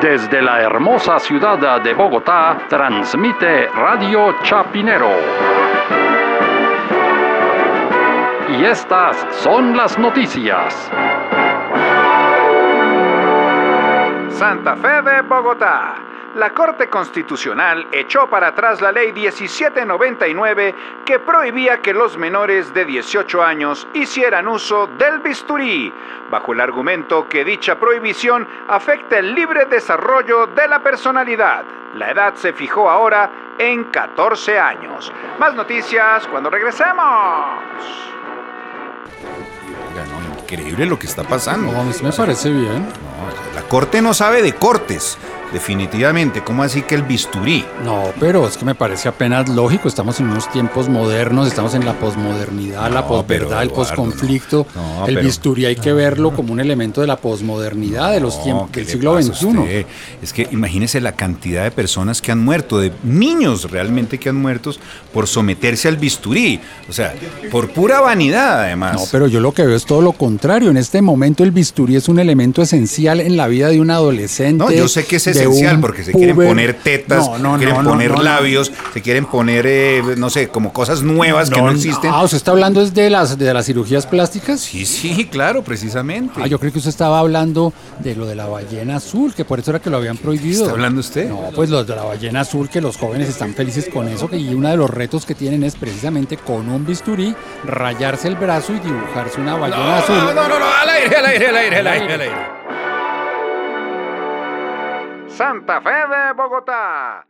Desde la hermosa ciudad de Bogotá, transmite Radio Chapinero. Y estas son las noticias. Santa Fe de Bogotá. La Corte Constitucional echó para atrás la ley 1799 que prohibía que los menores de 18 años hicieran uso del bisturí, bajo el argumento que dicha prohibición afecta el libre desarrollo de la personalidad. La edad se fijó ahora en 14 años. Más noticias cuando regresemos. increíble lo que está pasando. No, a mí sí me parece bien. No, la corte no sabe de cortes. Definitivamente, ¿cómo así que el bisturí? No, pero es que me parece apenas lógico. Estamos en unos tiempos modernos, estamos en la posmodernidad, la posverdad, el posconflicto. no. No, el pero- bisturí hay que verlo como un elemento de la posmodernidad de los tiempos ¿qué del siglo XXI. Es que imagínese la cantidad de personas que han muerto, de niños realmente que han muerto por someterse al bisturí. O sea, por pura vanidad además. No, pero yo lo que veo es todo lo contrario. En este momento el bisturí es un elemento esencial en la vida de un adolescente. No, yo sé que es esencial porque se quieren poner tetas, No, no, quieren no, poner labios, se quieren poner, eh, no sé, como cosas nuevas que no existen. Ah, ¿usted está hablando es de las, de las cirugías plásticas? Sí, sí, claro, precisamente. Ah, yo creo que usted estaba hablando de lo de la ballena azul, que por eso era que lo habían prohibido. ¿Está hablando usted? No, pues lo de la ballena azul, que los jóvenes están felices con eso, que y uno de los retos que tienen es precisamente con un bisturí rayarse el brazo y dibujarse una ballena azul. No, no, no, no, al aire, al aire, al aire, al aire, al aire. Santa Fe de Bogotá.